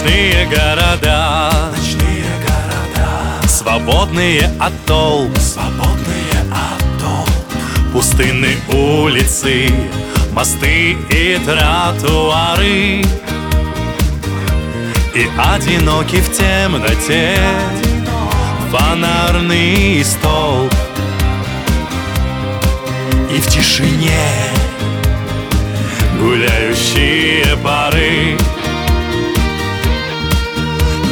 Ночные города, Ночные города, свободные от толп. Свободные от толп. Пустынные улицы, мосты и тротуары. И одинокий в темноте фонарный столб. И в тишине гуляющие пары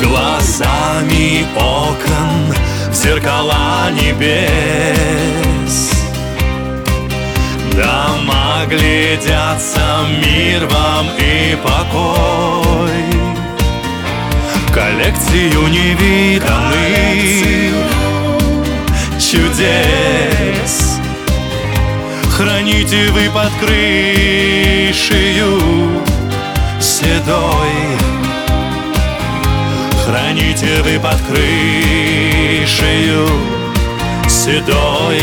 Глазами окон в зеркала небес. Дома глядятся мир вам и покой. Коллекцию невиданных чудес. Храните вы под крышею седой Храните вы под крышею седой.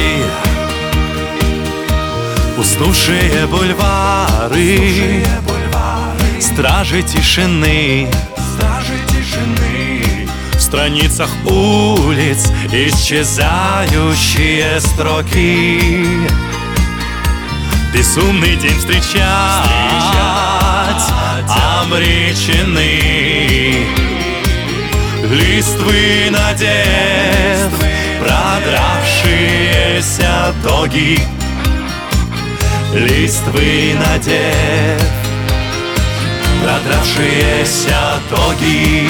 Уснувшие бульвары, бульвары, стражи тишины стражи тишины. В страницах улиц исчезающие строки. Безумный день встречать обречены Листвы надежд, продравшиеся тоги Листвы надежд, продравшиеся тоги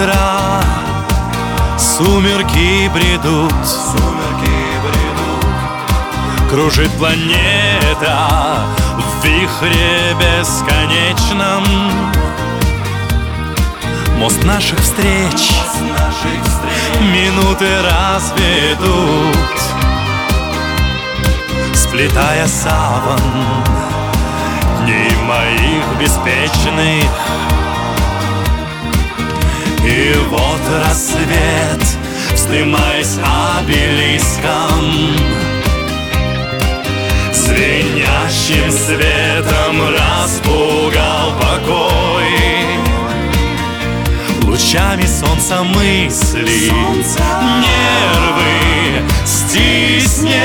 утра. Сумерки бредут. Сумерки бредут. Кружит планета В вихре бесконечном. Мост наших встреч. С наших встреч. Минуты разведут. Сплетая саван Дней моих беспечных И вот рассвет Вздымаясь обелиском Звенящим светом распугал покой Лучами солнца мысли Солнца. Нервы стиснет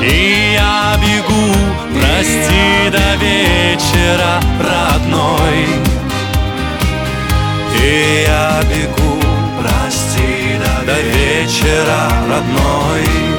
И я бегу, прости, до вечера, бегу, прости до вечера, родной.